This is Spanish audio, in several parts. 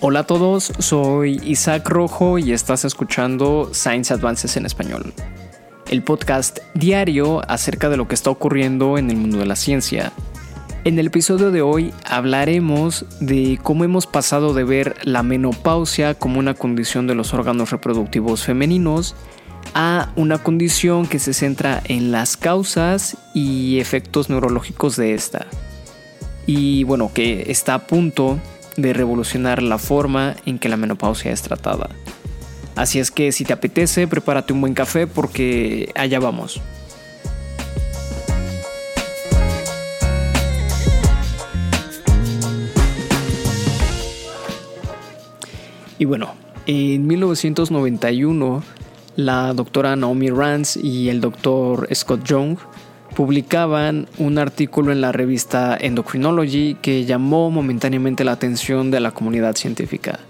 Hola a todos, soy Isaac Rojo y estás escuchando Science Advances en español, el podcast diario acerca de lo que está ocurriendo en el mundo de la ciencia. En el episodio de hoy hablaremos de cómo hemos pasado de ver la menopausia como una condición de los órganos reproductivos femeninos a una condición que se centra en las causas y efectos neurológicos de esta. Y bueno, que está a punto de revolucionar la forma en que la menopausia es tratada. Así es que si te apetece, prepárate un buen café porque allá vamos. Y bueno, en 1991, la doctora Naomi Rance y el doctor Scott Young publicaban un artículo en la revista Endocrinology que llamó momentáneamente la atención de la comunidad científica.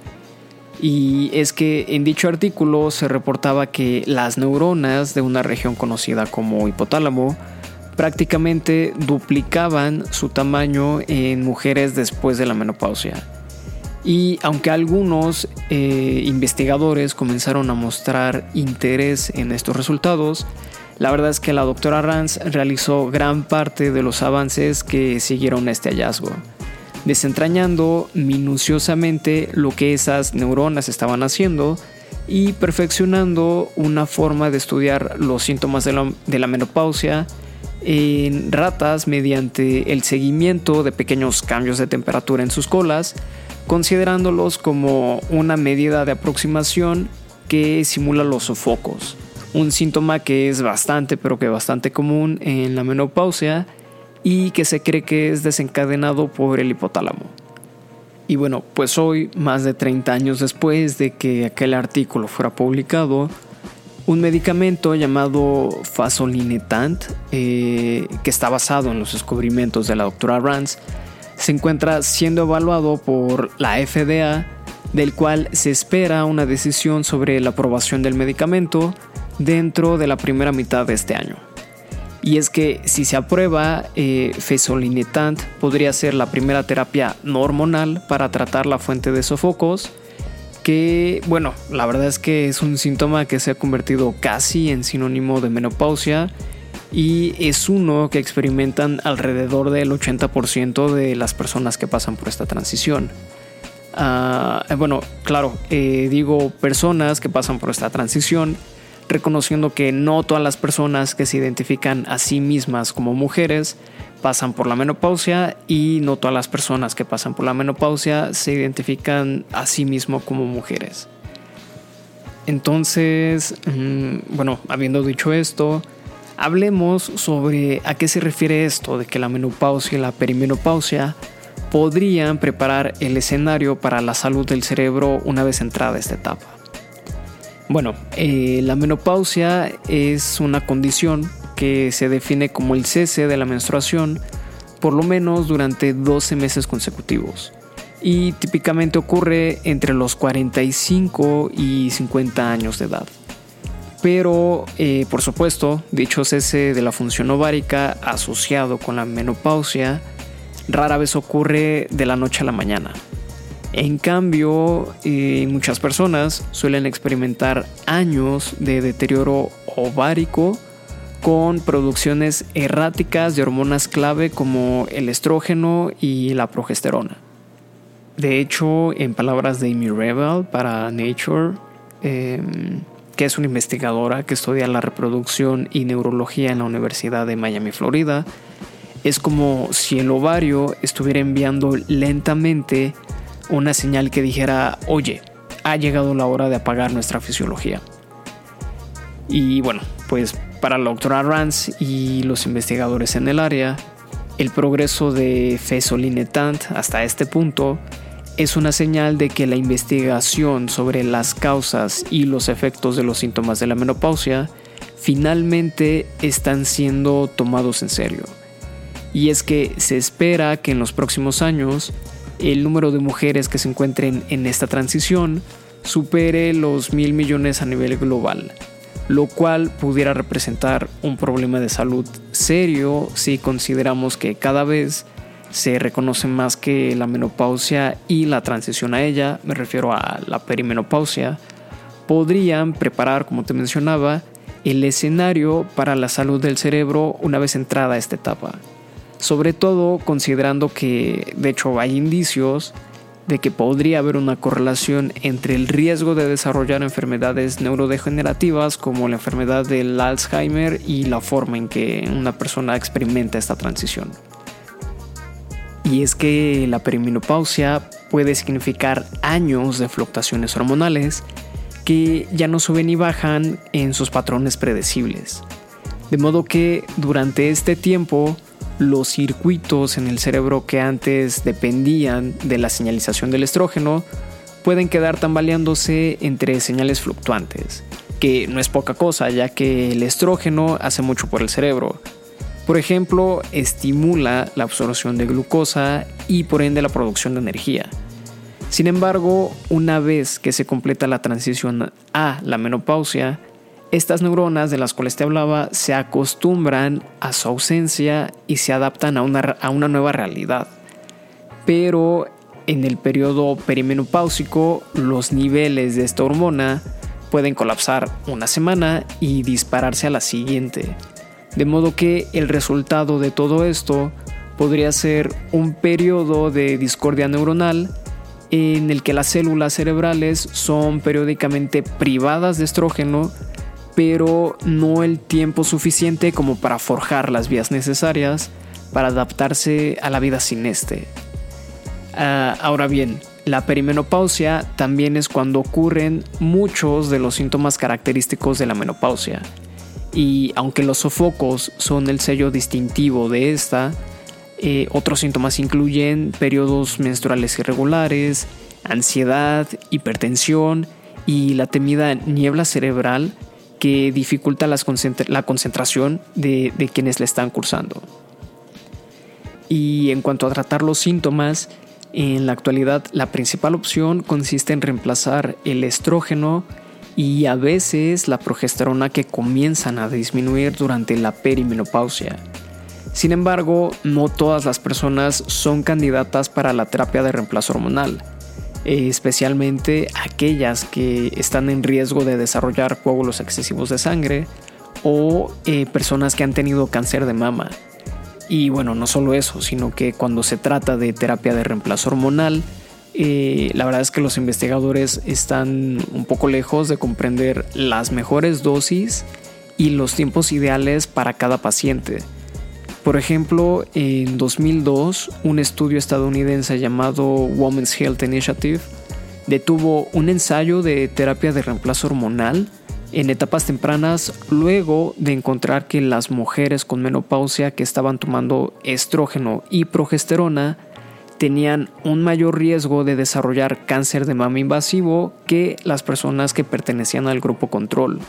Y es que en dicho artículo se reportaba que las neuronas de una región conocida como hipotálamo prácticamente duplicaban su tamaño en mujeres después de la menopausia. Y aunque algunos eh, investigadores comenzaron a mostrar interés en estos resultados, la verdad es que la doctora Rance realizó gran parte de los avances que siguieron este hallazgo, desentrañando minuciosamente lo que esas neuronas estaban haciendo y perfeccionando una forma de estudiar los síntomas de la, menopausia en ratas mediante el seguimiento de pequeños cambios de temperatura en sus colas, considerándolos como una medida de aproximación que simula los sofocos un síntoma que es bastante, pero que bastante común en la menopausia y que se cree que es desencadenado por el hipotálamo. Y bueno, pues hoy, más de 30 años después de que aquel artículo fuera publicado, un medicamento llamado Fasolinetant, eh, que está basado en los descubrimientos de la doctora Rance, se encuentra siendo evaluado por la FDA, del cual se espera una decisión sobre la aprobación del medicamento dentro de la primera mitad de este año. Y es que si se aprueba, eh, podría ser la primera terapia no hormonal para tratar la fuente de sofocos, que bueno, la verdad es que es un síntoma que se ha convertido casi en sinónimo de menopausia y es uno que experimentan alrededor del 80% de las personas que pasan por esta transición. Ah, bueno, claro, eh, digo personas que pasan por esta transición reconociendo que no todas las personas que se identifican a sí mismas como mujeres pasan por la menopausia y no todas las personas que pasan por la menopausia se identifican a sí mismo como mujeres. Entonces, mm, bueno, habiendo dicho esto, hablemos sobre a qué se refiere esto de que la menopausia y la perimenopausia podrían preparar el escenario para la salud del cerebro una vez entrada esta etapa. Bueno, eh, la menopausia es una condición que se define como el cese de la menstruación por lo menos durante 12 meses consecutivos y típicamente ocurre entre los 45 y 50 años de edad. Pero, eh, por supuesto, dicho cese de la función ovárica asociado con la menopausia rara vez ocurre de la noche a la mañana. En cambio, eh, muchas personas suelen experimentar años de deterioro ovárico con producciones erráticas de hormonas clave como el estrógeno y la progesterona. De hecho, en palabras de Amy para Nature, em, que es una investigadora que estudia la reproducción y neurología en la Universidad de Miami, Florida, es como si el ovario estuviera enviando lentamente una señal que dijera, oye, ha llegado la hora de apagar nuestra fisiología. Y bueno, pues para la doctora Rance y los investigadores en el área, el progreso de Fesolinetant hasta este punto es una señal de que la investigación sobre las causas y los efectos de los síntomas de la menopausia finalmente están siendo tomados en serio. Y es que se espera que en los próximos años el número de mujeres que se encuentren en esta transición supere los mil millones a nivel global, lo cual pudiera representar un problema de salud serio si consideramos que cada vez se reconoce más que la menopausia y la transición a ella, me refiero a la perimenopausia, podrían preparar, como te mencionaba, el escenario para la salud del cerebro una vez entrada esta etapa. Sobre todo considerando que, de hecho, hay indicios de que podría haber una correlación entre el riesgo de desarrollar enfermedades neurodegenerativas como la enfermedad del Alzheimer y la forma en que una persona experimenta esta transición. Y es que la perimenopausia puede significar años de fluctuaciones hormonales que ya no suben ni bajan en sus patrones predecibles. De modo que durante este tiempo los circuitos en el cerebro que antes dependían de la señalización del estrógeno pueden quedar tambaleándose entre señales fluctuantes, que no es poca cosa ya que el estrógeno hace mucho por el cerebro. Por ejemplo, estimula la absorción de glucosa y por ende la producción de energía. Sin embargo, una vez que se completa la transición a la menopausia, estas neuronas de las cuales te hablaba se acostumbran a su ausencia y se adaptan a una, a una nueva realidad. Pero en el periodo perimenopáusico los niveles de esta hormona pueden colapsar una semana y dispararse a la siguiente. De modo que el resultado de todo esto podría ser un periodo de discordia neuronal en el que las células cerebrales son periódicamente privadas de estrógeno pero no el tiempo suficiente como para forjar las vías necesarias para adaptarse a la vida sin este. Ah, ahora bien, la perimenopausia también es cuando ocurren muchos de los síntomas característicos de la menopausia. Y aunque los sofocos son el sello distintivo de esta, eh, otros síntomas incluyen periodos menstruales irregulares, ansiedad, hipertensión y la temida niebla cerebral que dificulta la concentración de, de quienes le están cursando. Y en cuanto a tratar los síntomas, en la actualidad la principal opción consiste en reemplazar el estrógeno y a veces la progesterona que comienzan a disminuir durante la perimenopausia. Sin embargo, no todas las personas son candidatas para la terapia de reemplazo hormonal especialmente aquellas que están en riesgo de desarrollar coágulos excesivos de sangre o eh, personas que han tenido cáncer de mama. Y bueno, no solo eso, sino que cuando se trata de terapia de reemplazo hormonal, eh, la verdad es que los investigadores están un poco lejos de comprender las mejores dosis y los tiempos ideales para cada paciente. Por ejemplo, en 2002, un estudio estadounidense llamado Women's Health Initiative detuvo un ensayo de terapia de reemplazo hormonal en etapas tempranas luego de encontrar que las mujeres con menopausia que estaban tomando estrógeno y progesterona tenían un mayor riesgo de desarrollar cáncer de mama invasivo que las personas que pertenecían al grupo control.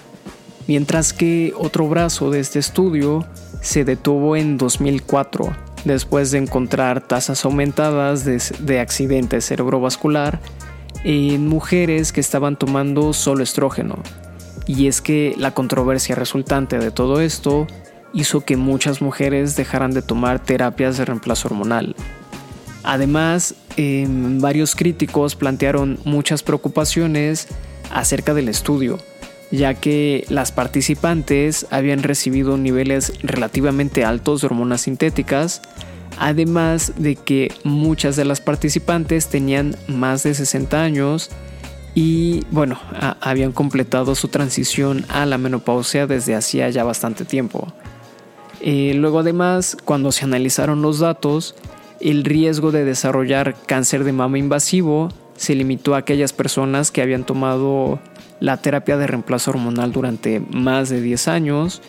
Mientras que otro brazo de este estudio se detuvo en 2004 después de encontrar tasas aumentadas de, accidente cerebrovascular en mujeres que estaban tomando solo estrógeno. Y es que la controversia resultante de todo esto hizo que muchas mujeres dejaran de tomar terapias de reemplazo hormonal. Además, em, varios críticos plantearon muchas preocupaciones acerca del estudio, ya que las participantes habían recibido niveles relativamente altos de hormonas sintéticas, además de que muchas de las participantes tenían más de 60 años y bueno, habían completado su transición a la menopausia desde hacía ya bastante tiempo. Eh, luego además, cuando se analizaron los datos, el riesgo de desarrollar cáncer de mama invasivo se limitó a aquellas personas que habían tomado la terapia de reemplazo hormonal durante más de 10 años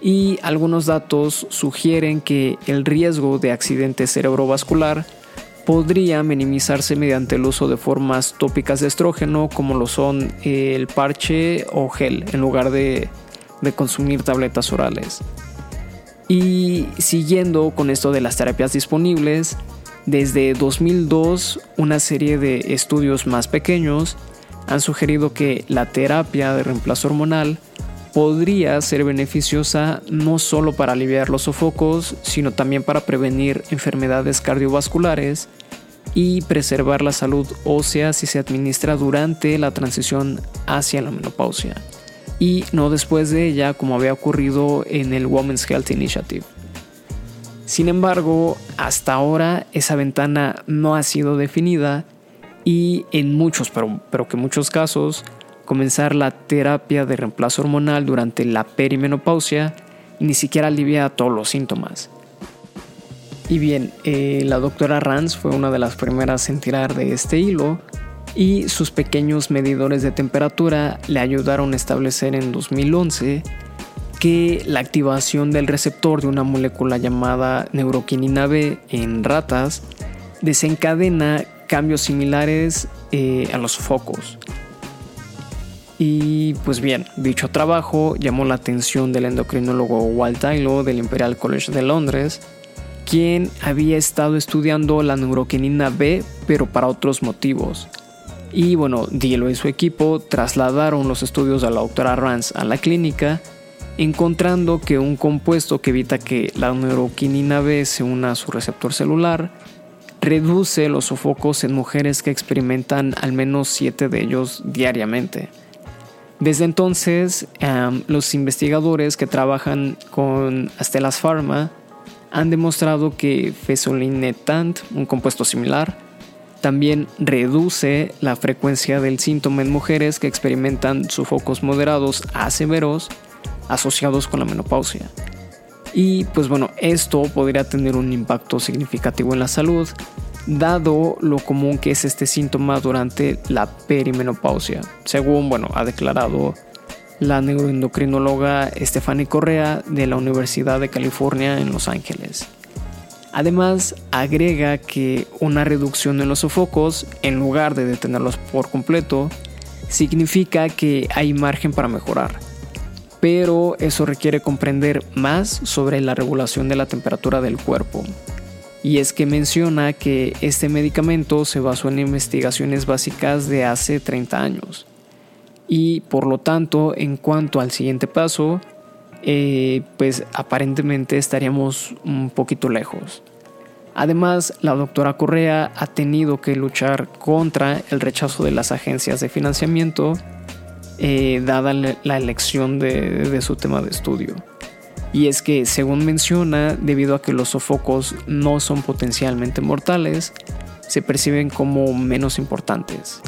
y algunos datos sugieren que el riesgo de accidente cerebrovascular podría minimizarse mediante el uso de formas tópicas de estrógeno como lo son el parche o gel en lugar de, de consumir tabletas orales. Y siguiendo con esto de las terapias disponibles, desde 2002 una serie de estudios más pequeños han sugerido que la terapia de reemplazo hormonal podría ser beneficiosa no solo para aliviar los sofocos, sino también para prevenir enfermedades cardiovasculares y preservar la salud ósea si se administra durante la transición hacia la menopausia y no después de ella como había ocurrido en el Women's Health Initiative. Sin embargo, hasta ahora esa ventana no ha sido definida y en muchos, pero, pero que muchos casos, comenzar la terapia de reemplazo hormonal durante la perimenopausia ni siquiera alivia todos los síntomas. Y bien, eh, la doctora Ranz fue una de las primeras en tirar de este hilo y sus pequeños medidores de temperatura le ayudaron a establecer en 2011 que la activación del receptor de una molécula llamada neuroquinina B en ratas desencadena cambios similares eh, a los focos. Y pues bien, dicho trabajo llamó la atención del endocrinólogo Walt Taylor del Imperial College de Londres, quien había estado estudiando la neuroquinina B, pero para otros motivos. Y bueno, Dielo y su equipo trasladaron los estudios de la doctora Rance a la clínica, encontrando que un compuesto que evita que la neuroquinina B se una a su receptor celular reduce los sofocos en mujeres que experimentan al menos 7 de ellos diariamente. Desde entonces, los investigadores que trabajan con Astellas Pharma han demostrado que fesolinetant, un compuesto similar, también reduce la frecuencia del síntoma en mujeres que experimentan sofocos moderados a severos asociados con la menopausia. Y pues bueno, esto podría tener un impacto significativo en la salud, dado lo común que es este síntoma durante la perimenopausia, según bueno, ha declarado la neuroendocrinóloga Stephanie Correa de la Universidad de California en Los Ángeles. Además, agrega que una reducción en los sofocos, en lugar de detenerlos por completo, significa que hay margen para mejorar. Pero eso requiere comprender más sobre la regulación de la temperatura del cuerpo. Y es que menciona que este medicamento se basó en investigaciones básicas de hace 30 años. Y por lo tanto, en cuanto al siguiente paso, eh, pues aparentemente estaríamos un poquito lejos. Además, la doctora Correa ha tenido que luchar contra el rechazo de las agencias de financiamiento, eh, dada la elección de, su tema de estudio. Y es que, según menciona, debido a que los sofocos no son potencialmente mortales, se perciben como menos importantes.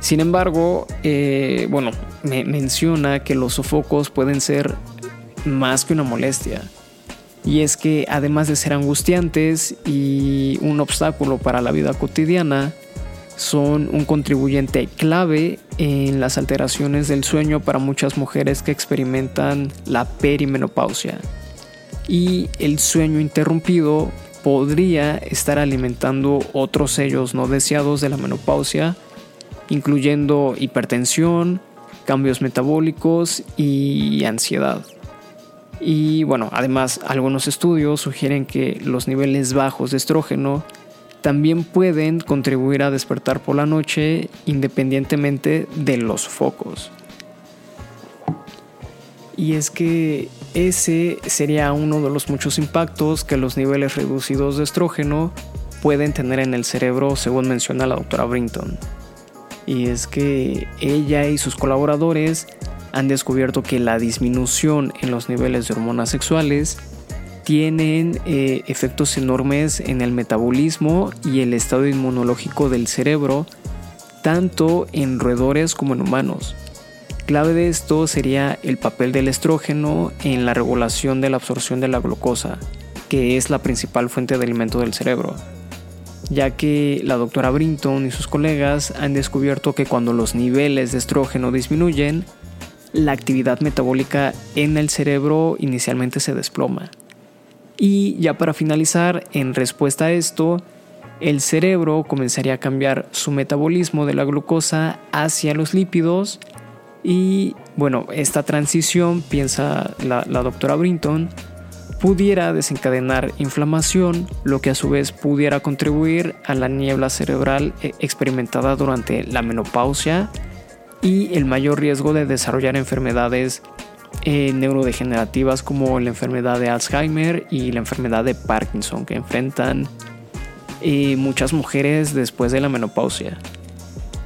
Sin embargo, eh, bueno, me menciona que los sofocos pueden ser más que una molestia. Y es que además de ser angustiantes y un obstáculo para la vida cotidiana, son un contribuyente clave en las alteraciones del sueño para muchas mujeres que experimentan la perimenopausia. Y el sueño interrumpido podría estar alimentando otros sellos no deseados de la menopausia, incluyendo hipertensión, cambios metabólicos y ansiedad. Y bueno, además algunos estudios sugieren que los niveles bajos de estrógeno también pueden contribuir a despertar por la noche independientemente de los focos. Y es que ese sería uno de los muchos impactos que los niveles reducidos de estrógeno pueden tener en el cerebro, según menciona la doctora Brinton. Y es que ella y sus colaboradores han descubierto que la disminución en los niveles de hormonas sexuales tienen eh, efectos enormes en el metabolismo y el estado inmunológico del cerebro, tanto en roedores como en humanos. Clave de esto sería el papel del estrógeno en la regulación de la absorción de la glucosa, que es la principal fuente de alimento del cerebro, ya que la doctora Brinton y sus colegas han descubierto que cuando los niveles de estrógeno disminuyen, la actividad metabólica en el cerebro inicialmente se desploma. Y ya para finalizar, en respuesta a esto, el cerebro comenzaría a cambiar su metabolismo de la glucosa hacia los lípidos y bueno, esta transición, piensa la, doctora Brinton, pudiera desencadenar inflamación, lo que a su vez pudiera contribuir a la niebla cerebral eh, experimentada durante la menopausia y el mayor riesgo de desarrollar enfermedades eh, neurodegenerativas como la enfermedad de Alzheimer y la enfermedad de Parkinson que enfrentan eh, muchas mujeres después de la menopausia.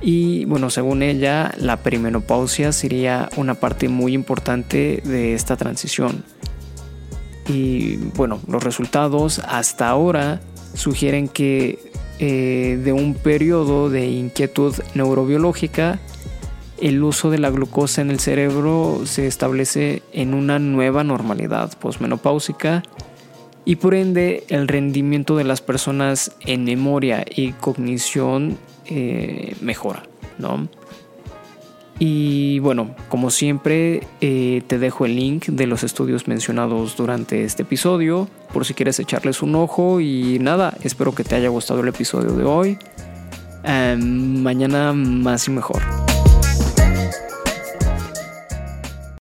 Y bueno, según ella, la perimenopausia sería una parte muy importante de esta transición. Y bueno, los resultados hasta ahora sugieren que eh, de un periodo de inquietud neurobiológica, el uso de la glucosa en el cerebro se establece en una nueva normalidad posmenopáusica y por ende el rendimiento de las personas en memoria y cognición eh, mejora, ¿no? Y bueno, como siempre, eh, te dejo el link de los estudios mencionados durante este episodio, por si quieres echarles un ojo. Y nada, espero que te haya gustado el episodio de hoy. Em, mañana más y mejor.